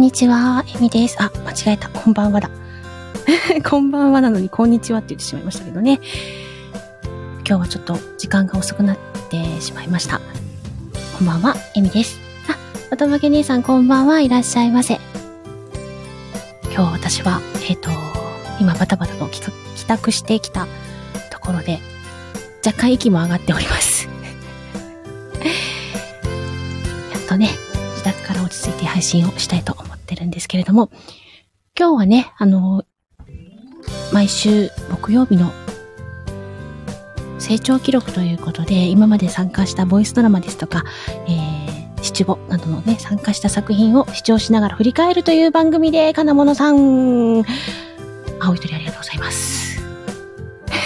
んにちは、えみです。あ、間違えた。こんばんはだ。こんばんはなのに、こんにちはって言ってしまいましたけどね。今日はちょっと時間が遅くなってしまいました。こんばんは、えみです。あ、おとまけ姉さんこんばんはいらっしゃいませ。今日私は、えっ、ー、と、今バタバタと帰宅してきたところで、若干息も上がっております。やっとね、自宅から落ち着いて配信をしたいと思ってるんですけれども、今日はね、あの、毎週木曜日の成長記録ということで、今まで参加したボイスドラマですとか、えー、七五などのね、参加した作品を視聴しながら振り返るという番組で、金物さん、青い鳥ありがとうございます。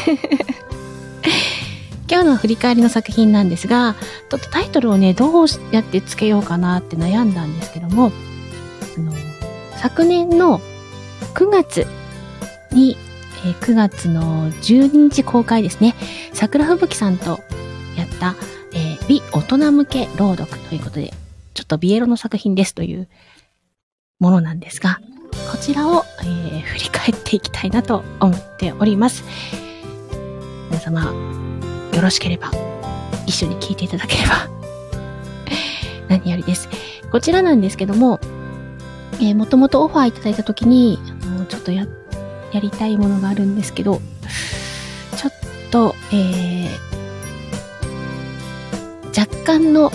今日の振り返りの作品なんですが、ちょっとタイトルをね、どうやってつけようかなって悩んだんですけども、あの、昨年の9月に、えー、9月の12日公開ですね、桜吹雪さんとやった、えー、美大人向け朗読ということで、ちょっとビエロの作品ですというものなんですが、こちらを、えー、振り返っていきたいなと思っております。皆様、よろしければ、一緒に聞いていただければ 何よりです。こちらなんですけども、えー、もともとオファーいただいたときに、あの、ちょっとや、やりたいものがあるんですけど、ちょっと、えー、若干の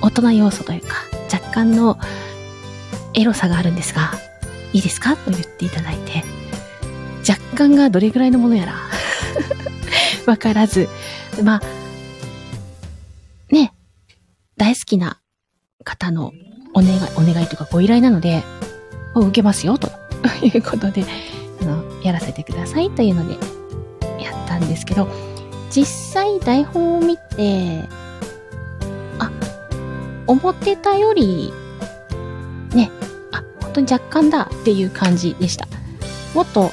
大人要素というか、若干のエロさがあるんですが、いいですか？と言っていただいて、若干がどれぐらいのものやら わからず、まあ、ね、大好きな方のお願い、お願いというかご依頼なので、を受けますよ、と いうことで、あの、やらせてくださいというので、やったんですけど、実際台本を見て、あ、思ってたより、ね、あ、本当に若干だっていう感じでした。もっと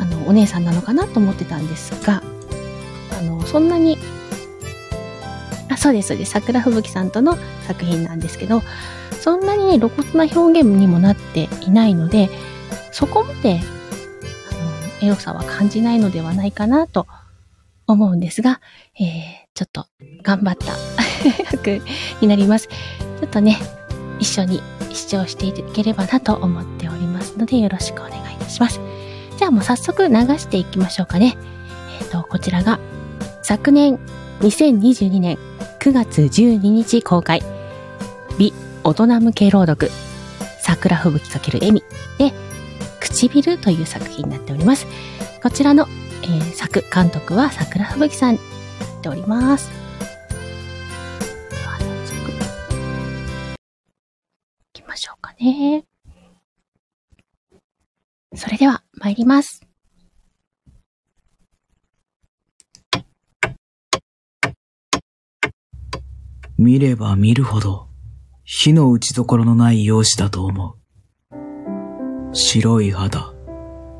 あの、お姉さんなのかなと思ってたんですが、あの、そんなに、そうです、そうです。桜吹雪さんとの作品なんですけど、そんなにね、露骨な表現にもなっていないので、そこまで、あの、エロさは感じないのではないかなと思うんですが、えー、ちょっと頑張った 役になります。ちょっとね、一緒に視聴していければなと思っておりますので、よろしくお願いいたします。じゃあもう早速流していきましょうかね。えっ、ー、と、こちらが昨年2022年9月12日公開、美大人向け朗読、桜吹雪かける笑みで、唇という作品になっております。こちらの、えー、作、監督は桜吹雪さんになっております。では、早速、行きましょうかね。それでは参ります。見れば見るほど火の打ちどころのない容姿だと思う。白い肌、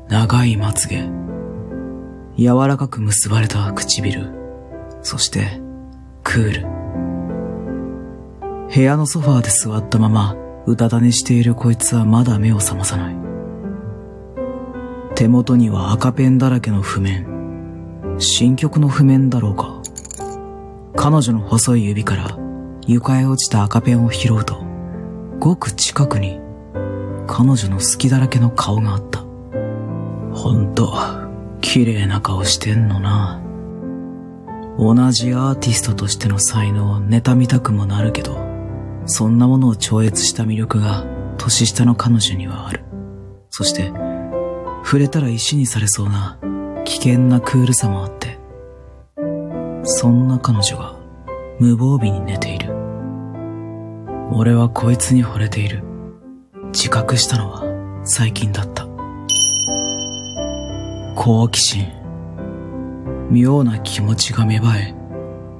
長いまつげ、柔らかく結ばれた唇、そしてクール。部屋のソファーで座ったままうたた寝しているこいつはまだ目を覚まさない。手元には赤ペンだらけの譜面。新曲の譜面だろうか。彼女の細い指から床へ落ちた赤ペンを拾うと、ごく近くに彼女の好きだらけの顔があった。ほんと、綺麗な顔してんのな。同じアーティストとしての才能を妬みたくもなるけど、そんなものを超越した魅力が年下の彼女にはある。そして、触れたら石にされそうな危険なクールさもあって、そんな彼女が無防備に寝ている。俺はこいつに惚れている。自覚したのは最近だった。好奇心。妙な気持ちが芽生え、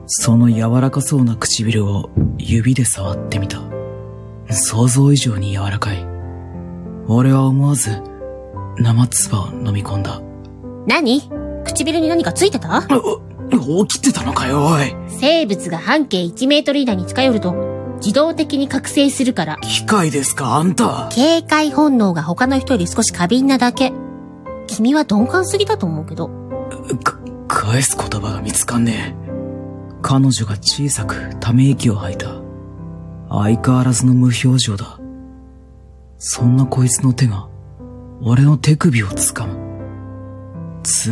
その柔らかそうな唇を指で触ってみた。想像以上に柔らかい。俺は思わず生唾を飲み込んだ。何？唇に何かついてた？起きてたのかよ、おい。生物が半径1メートル以内に近寄ると、自動的に覚醒するから、機械ですか、あんた。警戒本能が他の人より少し過敏なだけ。君は鈍感すぎだと思うけど。か、返す言葉が見つかんねえ。彼女が小さくため息を吐いた。相変わらずの無表情だ。そんなこいつの手が、俺の手首を掴む。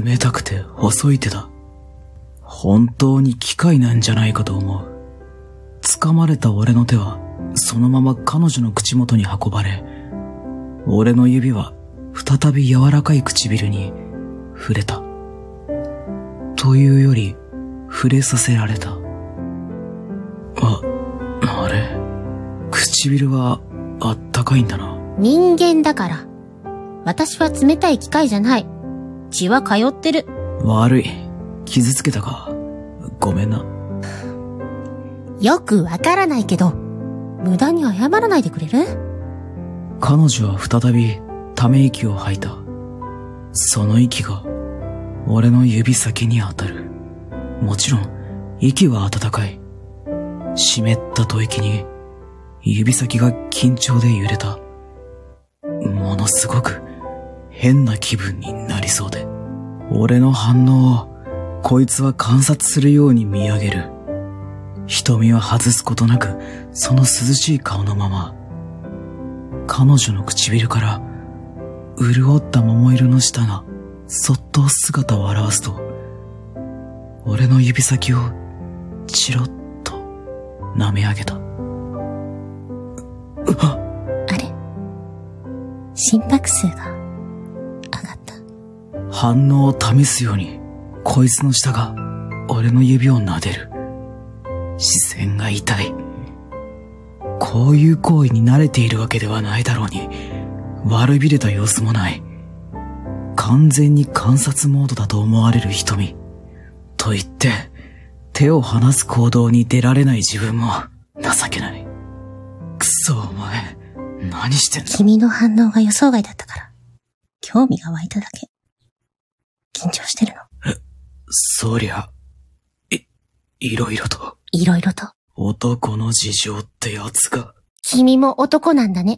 冷たくて細い手だ。本当に機械なんじゃないかと思う。掴まれた俺の手は、そのまま彼女の口元に運ばれ、俺の指は再び柔らかい唇に触れた。というより、触れさせられた。あ、あれ？唇はあったかいんだな。人間だから。私は冷たい機械じゃない。血は通ってる。悪い。傷つけたか。ごめんな。よくわからないけど、無駄に謝らないでくれる？彼女は再びため息を吐いた。その息が俺の指先に当たる。もちろん息は温かい。湿った吐息に指先が緊張で揺れた。ものすごく変な気分になりそうで。俺の反応をこいつは観察するように見上げる。瞳は外すことなくその涼しい顔のまま彼女の唇から潤った桃色の舌がそっと姿を現すと俺の指先をチロッと舐め上げた。あれ？心拍数が上がった。反応を試すようにこいつの舌が俺の指を撫でる視線が痛い。こういう行為に慣れているわけではないだろうに。悪びれた様子もない。完全に観察モードだと思われる瞳。と言って手を離す行動に出られない自分も。情けない。くそお前。何してんだ。君の反応が予想外だったから、興味が湧いただけ。緊張してるの。そりゃいいろいろといろいろと。男の事情ってやつが君も男なんだね。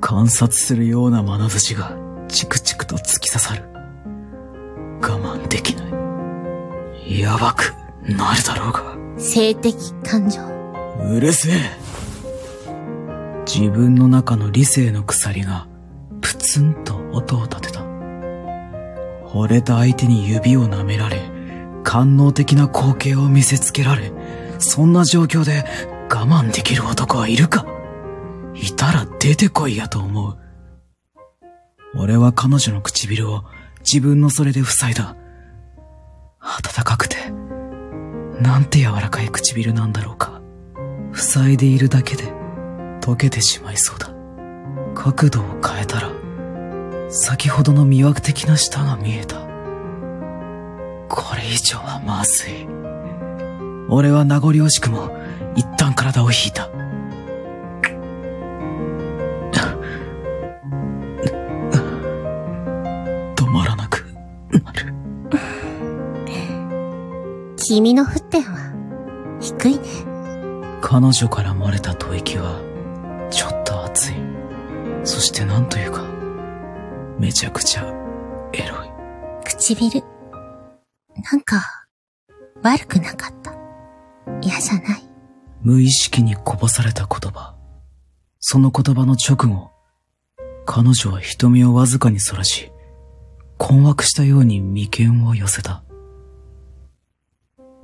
観察するような眼差しがチクチクと突き刺さる我慢できないやばくなるだろうが性的感情。うるせえ自分の中の理性の鎖がプツンと音を立てた惚れた相手に指を舐められ官能的な光景を見せつけられそんな状況で我慢できる男はいるか？いたら出てこいやと思う。俺は彼女の唇を自分のそれで塞いだ。暖かくてなんて柔らかい唇なんだろうか。塞いでいるだけで溶けてしまいそうだ。角度を変えたら先ほどの魅惑的な舌が見えた。これ以上はまずい。俺は名残惜しくも一旦体を引いた止まらなくなる君の沸点は低いね。彼女から漏れた吐息はちょっと熱いそしてなんというかめちゃくちゃエロい唇。なんか、悪くなかった。嫌じゃない。無意識にこぼされた言葉。その言葉の直後彼女は瞳をわずかにそらし困惑したように眉間を寄せた。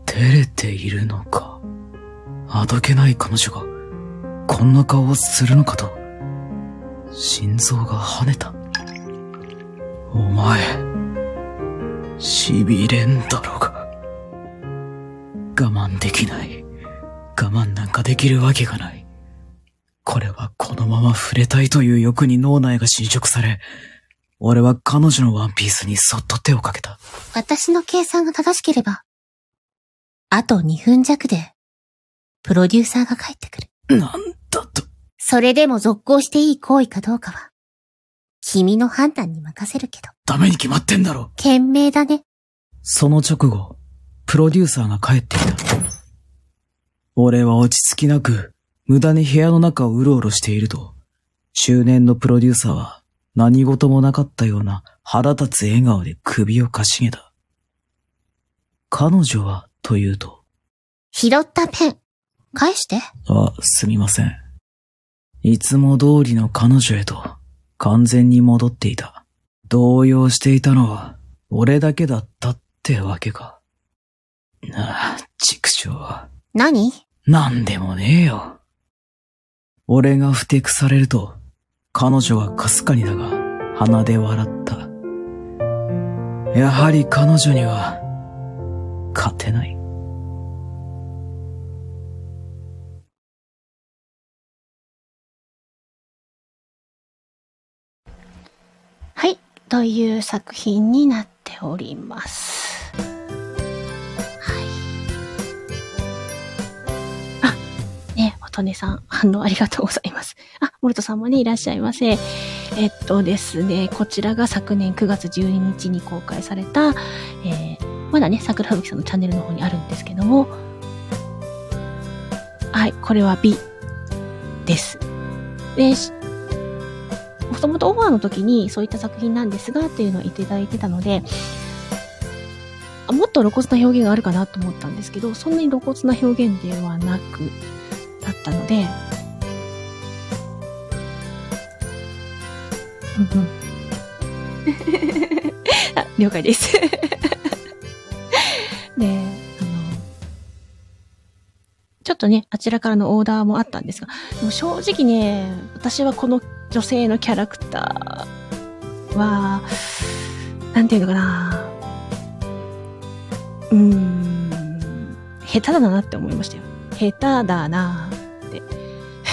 照れているのかあどけない彼女がこんな顔をするのかと心臓が跳ねた。お前痺れんだろうが。我慢できない我慢なんかできるわけがない。これはこのまま触れたいという欲に脳内が侵食され、俺は彼女のワンピースにそっと手をかけた。私の計算が正しければ、あと2分弱で、プロデューサーが帰ってくる。なんだと。それでも続行していい行為かどうかは、君の判断に任せるけど、ダメに決まってんだろ。賢明だね。その直後、プロデューサーが帰ってきた。俺は落ち着きなく、無駄に部屋の中をうろうろしていると、中年のプロデューサーは何事もなかったような腹立つ笑顔で首をかしげた。彼女は、というと。拾ったペン、返して。あ、すみません。いつも通りの彼女へと、完全に戻っていた。動揺していたのは、俺だけだったってわけか。ああ、畜生。何？なんでもねえよ。俺がふてくされると、彼女はかすかにだが、鼻で笑った。やはり彼女には、勝てない。はい。という作品になっております。ね、おとねさん、反応ありがとうございます。あ、モルトさんもね、いらっしゃいませ。えっとですね、こちらが昨年9月12日に公開された、えーまだね、桜吹さんのチャンネルの方にあるんですけども、はい、これは B です。で、もともとオファーの時にそういった作品なんですがっていうのを言っていただいてたので、もっと露骨な表現があるかなと思ったんですけど、そんなに露骨な表現ではなく、ったので、うんうん。あ、了解です。で、あの、ちょっとね、あちらからのオーダーもあったんですが、でも正直ね、私はこの女性のキャラクターは、なんていうのかな。うーん、下手だなって思いましたよ。下手だな。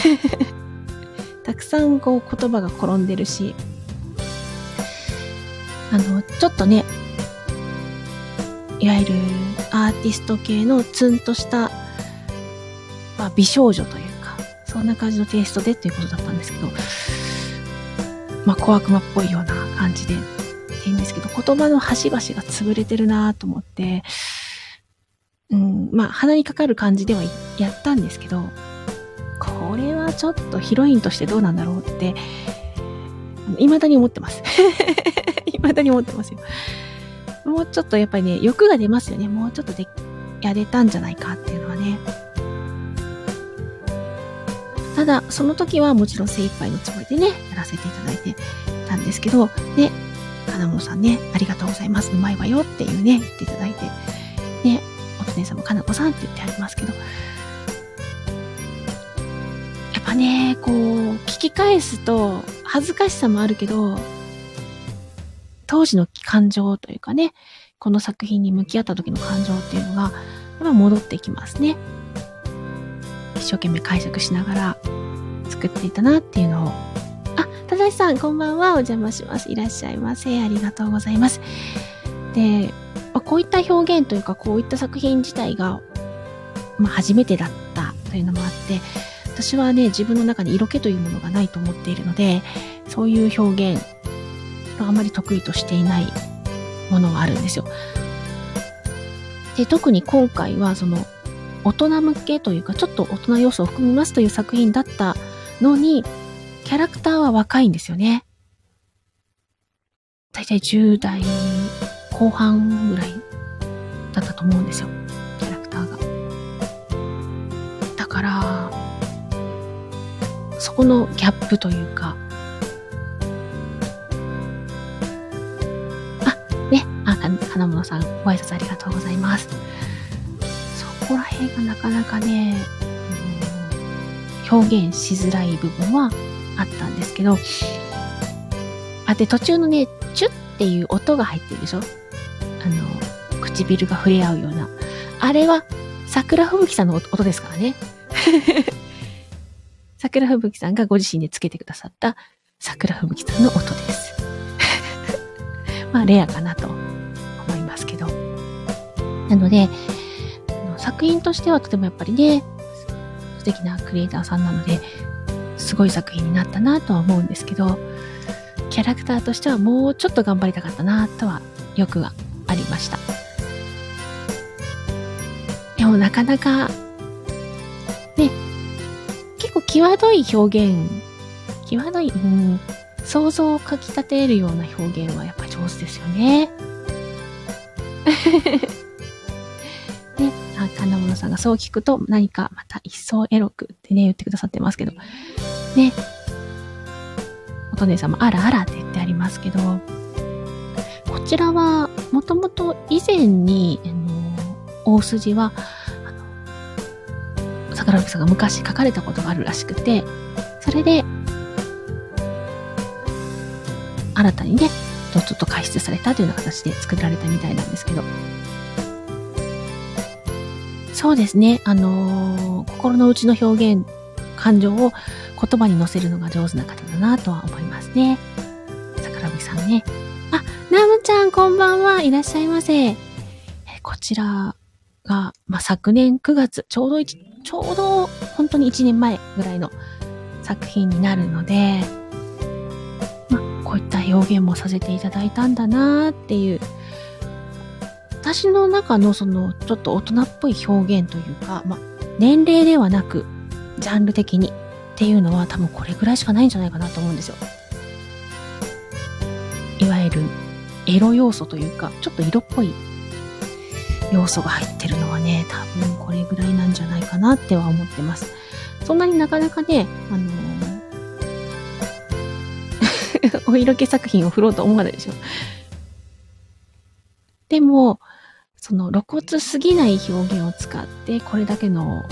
たくさんこう言葉が転んでるし、あの、ちょっとね、いわゆるアーティスト系のツンとした、まあ、美少女というか、そんな感じのテイストでっていうことだったんですけど、まあ、小悪魔っぽいような感じで、っていうんですけど、言葉の端々が潰れてるなと思って、うん、まあ、鼻にかかる感じではやったんですけど、ちょっとヒロインとしてどうなんだろうって、未だに思ってます。未だに思ってますよ。もうちょっとやっぱりね、欲が出ますよね。もうちょっとで、やれたんじゃないかっていうのはね。ただ、その時はもちろん精一杯のつもりでね、やらせていただいてたんですけど、ね、金物さんね、ありがとうございます。うまいわよっていうね、言っていただいて、ね、おとねさんもかなこさんって言ってありますけど、ね、こう、聞き返すと、恥ずかしさもあるけど、当時の感情というかね、この作品に向き合った時の感情っていうのが、やっ戻ってきますね。一生懸命解釈しながら作っていたなっていうのを。あ、ただしさん、こんばんは。お邪魔します。いらっしゃいませ。ありがとうございます。で、まあこういった表現というか、こういった作品自体が、まあ、初めてだったというのもあって、私はね、自分の中に色気というものがないと思っているので、そういう表現あまり得意としていないものがあるんですよ。で、特に今回はその大人向けというかちょっと大人要素を含みますという作品だったのに、キャラクターは若いんですよね。だいたい10代後半ぐらいだったと思うんですよ。キャラクターが。だから、そこのギャップというか、ね、あ、金物さん、ご挨拶ありがとうございます。そこら辺がなかなかね、うん表現しづらい部分はあったんですけど、あ、で、途中のね、チュッっていう音が入ってるでしょ？あの、唇が触れ合うような。あれは、桜吹雪さんの音ですからね。桜吹雪さんがご自身でつけてくださった桜吹雪さんの音です。まあ、レアかなと思いますけど。なので、作品としてはとてもやっぱりね、素敵なクリエイターさんなので、すごい作品になったなとは思うんですけど、キャラクターとしてはもうちょっと頑張りたかったなとは、よくはありました。でもなかなか、際どい表現、際どい、うん、想像をかき立てるような表現はやっぱ上手ですよね。ね、あ、金物さんがそう聞くと何かまた一層エロくってね、言ってくださってますけど。ね。おとねさんもあらあらって言ってありますけど、こちらはもともと以前に、あの、大筋は、桜吹さんが昔書かれたことがあるらしくて、それで、新たにね、ちょっと解説されたというような形で作られたみたいなんですけど。そうですね。あのー心の内の表現、感情を言葉に乗せるのが上手な方だなとは思いますね。桜吹さんね。あ、ナムちゃんこんばんはいらっしゃいませ。こちらが、まあ、昨年9月、ちょうど一、ちょうど本当に1年前ぐらいの作品になるので、まあ、こういった表現もさせていただいたんだなっていう、私の中のそのちょっと大人っぽい表現というか、まあ、年齢ではなく、ジャンル的にっていうのは多分これぐらいしかないんじゃないかなと思うんですよ。いわゆるエロ要素というか、ちょっと色っぽい要素が入ってるのはね、多分これぐらいなんじゃないかなっては思ってます。そんなになかなかね、あのー お色気作品を振ろうと思わないでしょ。でも、その露骨すぎない表現を使って、これだけの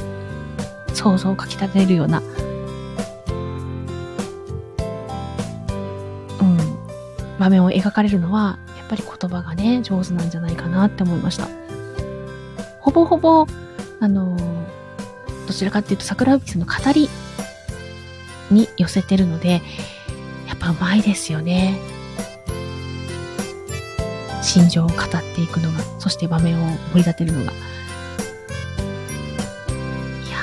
想像をかき立てるような、うん、場面を描かれるのは、やっぱり言葉がね、上手なんじゃないかなって思いました。ほぼほぼ、あの、どちらかっていうと桜吹さんの語りに寄せてるので、やっぱうまいですよね。心情を語っていくのが、そして場面を盛り立てるのが。いや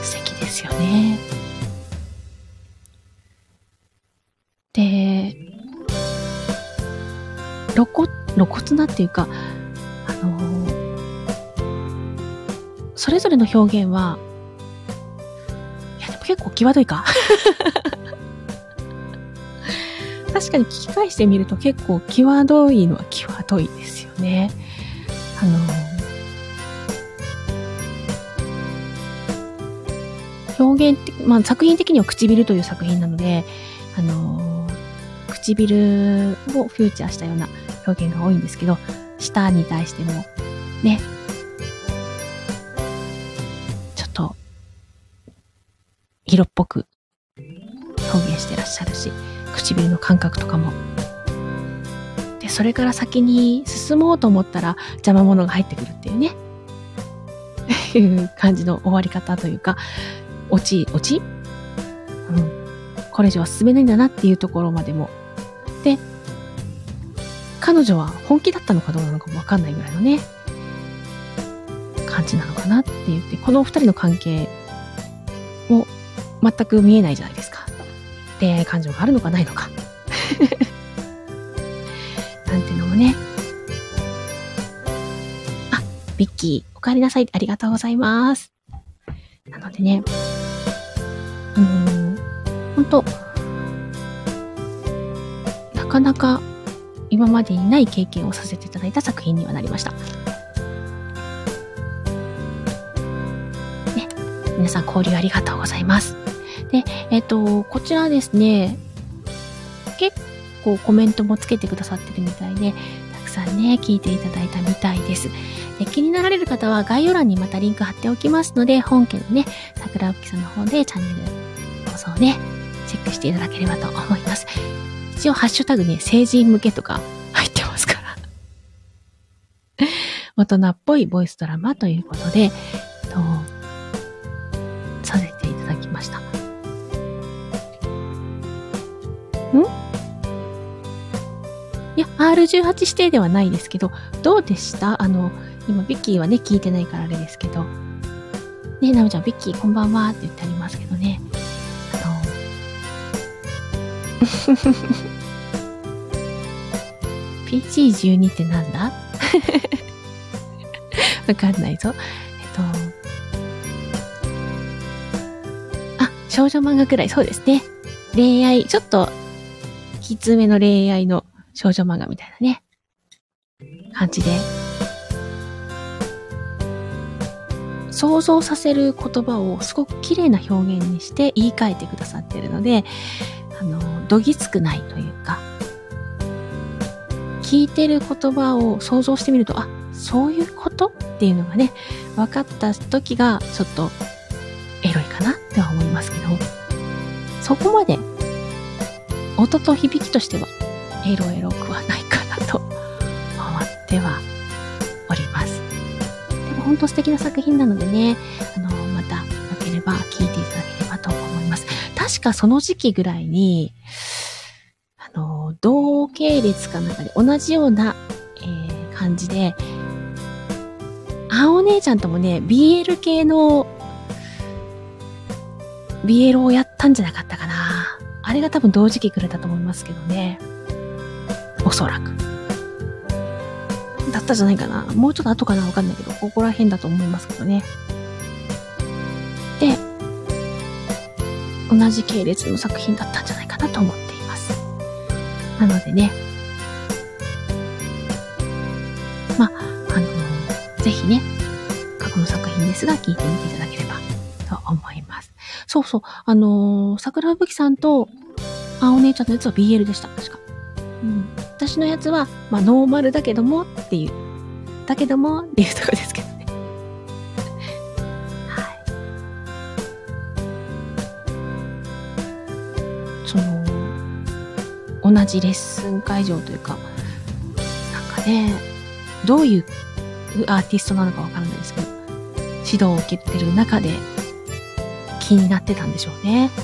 ー、素敵ですよね。で、露骨、露骨なっていうか、あのーそれぞれの表現は、いやでも結構際どいか。確かに聞き返してみると結構際どいのは際どいですよね。あのー表現的、まあ作品的には唇という作品なので、あのー唇をフューチャーしたような表現が多いんですけど、舌に対しても、ね、ちょっと、色っぽく表現してらっしゃるし、唇の感覚とかも。で、それから先に進もうと思ったら邪魔者が入ってくるっていうね。いう感じの終わり方というか、落ち、落ち？うん。これ以上は進めないんだなっていうところまでも。で、彼女は本気だったのかどうなのかもわかんないぐらいのね、感じなのかなって言って、このお二人の関係も全く見えないじゃないですか。恋愛感情があるのかないのか。なんていうのもね。あ、ビッキー、お帰りなさい。ありがとうございます。なのでね、あの、ほんと、なかなか今までにない経験をさせていただいた作品にはなりました。ね、皆さん交流ありがとうございます。で、えっ、と、こちらですね、結構コメントもつけてくださってるみたいで、たくさんね、聞いていただいたみたいです。で気になられる方は概要欄にまたリンク貼っておきますので、本家のね、桜吹さんの方でチャンネル放送ね、チェックしていただければと思います。一応ハッシュタグね、成人向けとか入ってますから。大人っぽいボイスドラマということで、えっと、させていただきました。ん？いや、R18 指定ではないですけど、どうでした？あの、今、ビッキーはね、聞いてないからあれですけど。ね、ナムちゃん、ビッキーこんばんはって言ってありますけど PG12 ってなんだ？わかんないぞ。えっと、あ少女漫画くらい、そうですね。恋愛、ちょっと、きつめの恋愛の少女漫画みたいなね、感じで、想像させる言葉をすごく綺麗な表現にして言い換えてくださってるので、あの、どぎつくないというか、聞いてる言葉を想像してみると、あ、そういうことっていうのがね、分かった時がちょっとエロいかなっては思いますけど、そこまで音と響きとしてはエロエロくはないかなと思ってはおります。でも本当素敵な作品なのでね、あの、またよければ聴確かその時期ぐらいに、あの、同系列かなんかで同じような、えー感じで、あお姉ちゃんともね、BL 系の BL をやったんじゃなかったかな。あれが多分同時期くれたと思いますけどね。おそらく。だったじゃないかな。もうちょっと後かなわかんないけど、ここら辺だと思いますけどね。同じ系列の作品だったんじゃないかなと思っています。なのでね。まあ、あのぜひね、過去の作品ですが聞いてみていただければと思います。そうそう、あのー、桜吹雪さんと、あお姉ちゃんのやつは BL でした、確か。うん。私のやつは、まあ、ノーマルだけどもっていう、だけどもっていうとこですけどじレッスン会場というか、なんかね、どういうアーティストなのかわからないですけど、指導を受けてる中で気になってたんでしょうね。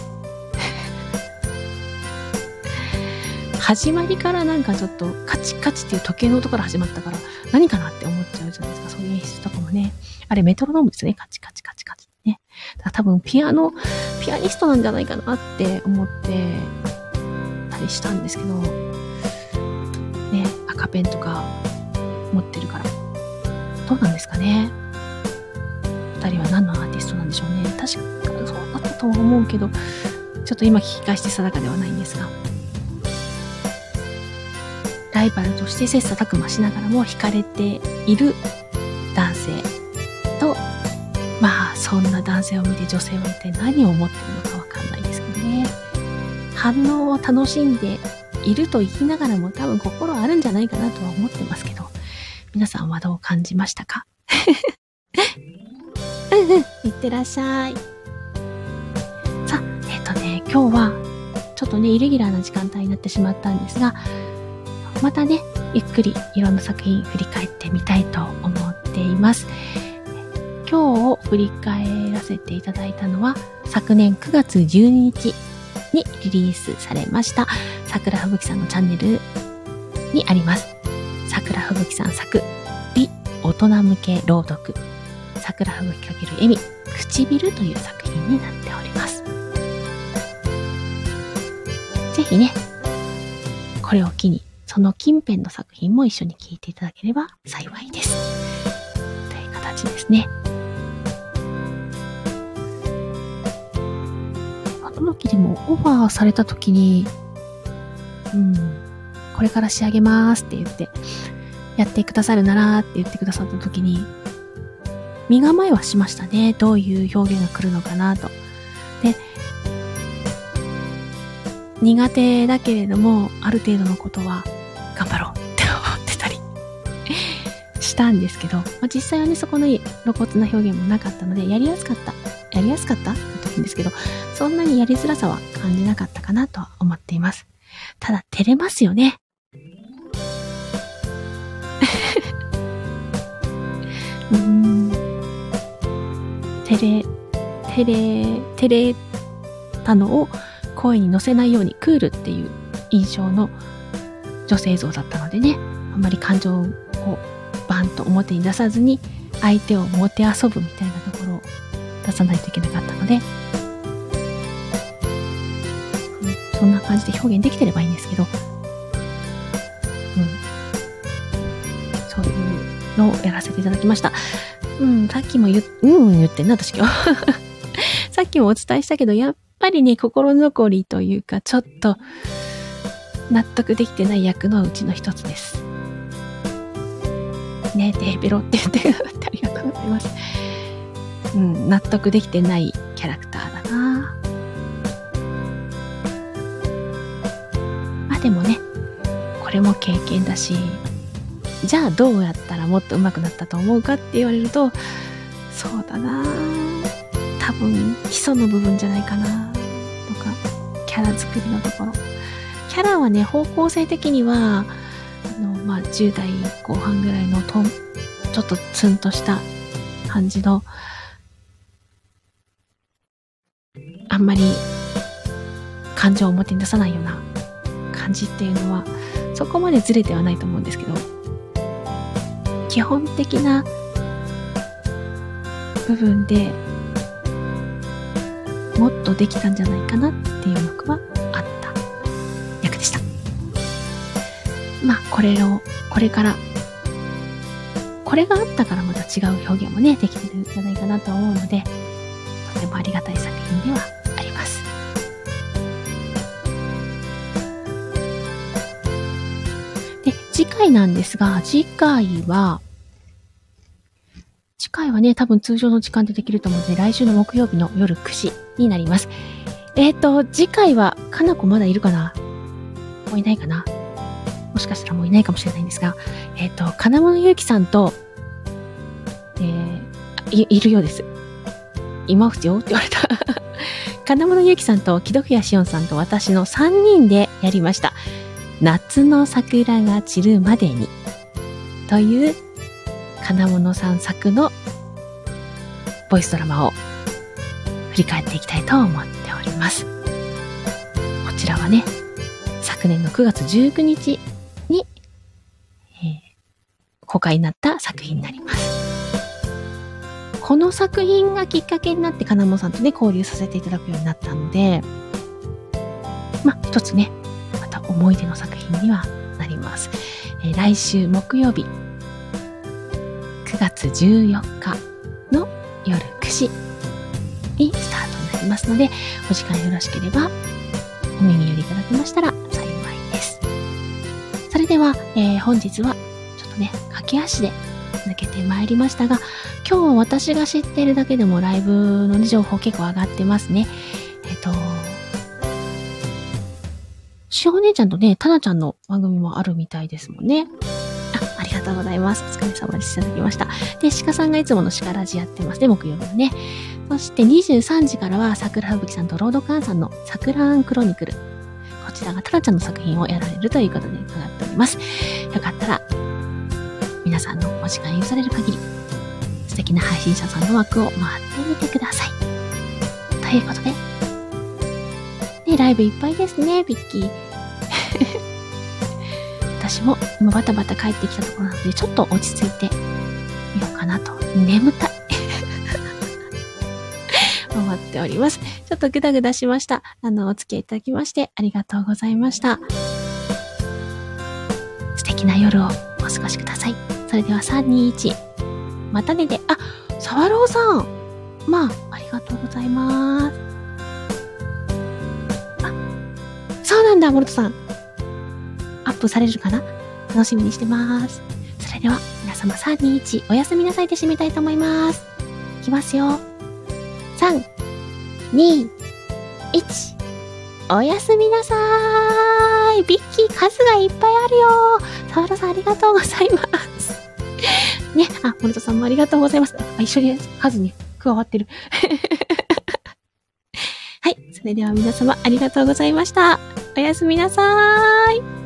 始まりからなんかちょっとカチカチっていう時計の音から始まったから何かなって思っちゃうじゃないですか。そういう演出とかもね。あれメトロノームですね。カチカチカチカチってね。だから多分ピアノ、ピアニストなんじゃないかなって思ってりしたんですけど、ね、赤ペンとか持ってるから。どうなんですかね？二人は何のアーティストなんでしょうね？確かそうだったとは思うけど、ちょっと今聞き返して定かではないんですが。ライバルとして切磋琢磨しながらも惹かれている男性と、まあそんな男性を見て女性は一体何を思ってるのか反応を楽しんでいると言いながらも多分心あるんじゃないかなとは思ってますけど、皆さんはどう感じましたか？うんうん、いってらっしゃい。さあ、えっ、とね、今日は、ちょっとね、イレギュラーな時間帯になってしまったんですが、またね、ゆっくりいろんな作品振り返ってみたいと思っています。今日を振り返らせていただいたのは、昨年9月12日にリリースされました、桜吹雪さんのチャンネルにあります。桜吹雪さん作、美大人向け朗読、桜吹雪かける笑み、唇という作品になっております。ぜひね、これを機に、その近辺の作品も一緒に聴いていただければ幸いです。という形ですね。あの時でもオファーされた時に、うん、これから仕上げますって言って、やってくださるならって言ってくださった時に、身構えはしましたね。どういう表現が来るのかなと。で、苦手だけれども、ある程度のことは頑張ろうって思ってたり したんですけど、まあ、実際はね、そこの露骨な表現もなかったので、やりやすかった。やりやすかったんですけど、そんなにやりづらさは感じなかったかなとは思っています。ただ、照れますよね。うん。照れ、照れ、照れたのを声に乗せないようにクールっていう印象の女性像だったのでね、あんまり感情をバンと表に出さずに相手をもてあそぶみたいなところを出さないといけなかったので、そんな感じで表現できてればいいんですけど、うん、そういうのをやらせていただきました。うん、さっきも言、うんうん、言ってんな、私今日。さっきもお伝えしたけど、やっぱりね、心残りというか、ちょっと、納得できてない役のうちの一つです。ね、デーベロって言ってくださってありがとうございます。うん、納得できてないキャラクターだなこれも経験だし、じゃあどうやったらもっと上手くなったと思うかって言われると、そうだな多分基礎の部分じゃないかなとか、キャラ作りのところ。キャラはね、方向性的には、あの、まあ、10代後半ぐらいのと、ちょっとツンとした感じの、あんまり感情を表に出さないような感じっていうのは、そこまでずれてはないと思うんですけど、基本的な部分でもっとできたんじゃないかなっていう役はあった役でした。まあ、これを、これから、これがあったからまた違う表現もね、できてるんじゃないかなと思うので、とてもありがたい作品では回なんですが、次回は、次回はね、多分通常の時間でできると思うので、来週の木曜日の夜9時になります。えっ、と、次回は、かなこまだいるかな？もういないかな？もしかしたらもういないかもしれないんですが、えっ、と、金物ゆうきさんと、えーい、いるようです。いますよって言われた。金物ゆうきさんと、木戸やしおんさんと私の3人でやりました。夏の桜が散るまでに。という、金物さん作のボイスドラマを振り返っていきたいと思っております。こちらはね、昨年の9月19日に、えー公開になった作品になります。この作品がきっかけになって金物さんとね、交流させていただくようになったので、まあ、一つね、思い出の作品にはなります。え来週木曜日、9月14日の夜9時にスタートになりますので、お時間よろしければ、お耳寄りいただけましたら幸いです。それでは、えー本日は、ちょっとね、駆け足で抜けてまいりましたが、今日私が知ってるだけでもライブの情報結構上がってますね。しお姉ちゃんとね、たなちゃんの番組もあるみたいですもんね。あ、ありがとうございます。お疲れ様でした。いただきました。で、鹿さんがいつもの鹿ラジやってますね、木曜日のね。そして23時からは桜吹雪さんとロードカーンさんの桜アンクロニクル。こちらがタラちゃんの作品をやられるということで伺っております。よかったら、皆さんのお時間許される限り、素敵な配信者さんの枠を回ってみてください。ということで、ね、ライブいっぱいですね、ビッキー。私も今バタバタ帰ってきたところなので、ちょっと落ち着いてみようかなと。眠たい。思っております。ちょっとグダグダしました。あの、お付き合いいただきましてありがとうございました。素敵な夜をお過ごしください。それでは3、2、1。またねで、あ、サワローさん。まあ、ありがとうございます。そうなんだ、モルトさん。アップされるかな？楽しみにしてます。それでは、皆様3、2、1、おやすみなさいで締めたいと思います。いきますよ。3、2、1。おやすみなさーい。ビッキー数がいっぱいあるよサワロさんありがとうございます。ね、あ、モルトさんもありがとうございます。あ、一緒に数に加わってる。それでは皆様ありがとうございました。おやすみなさーい。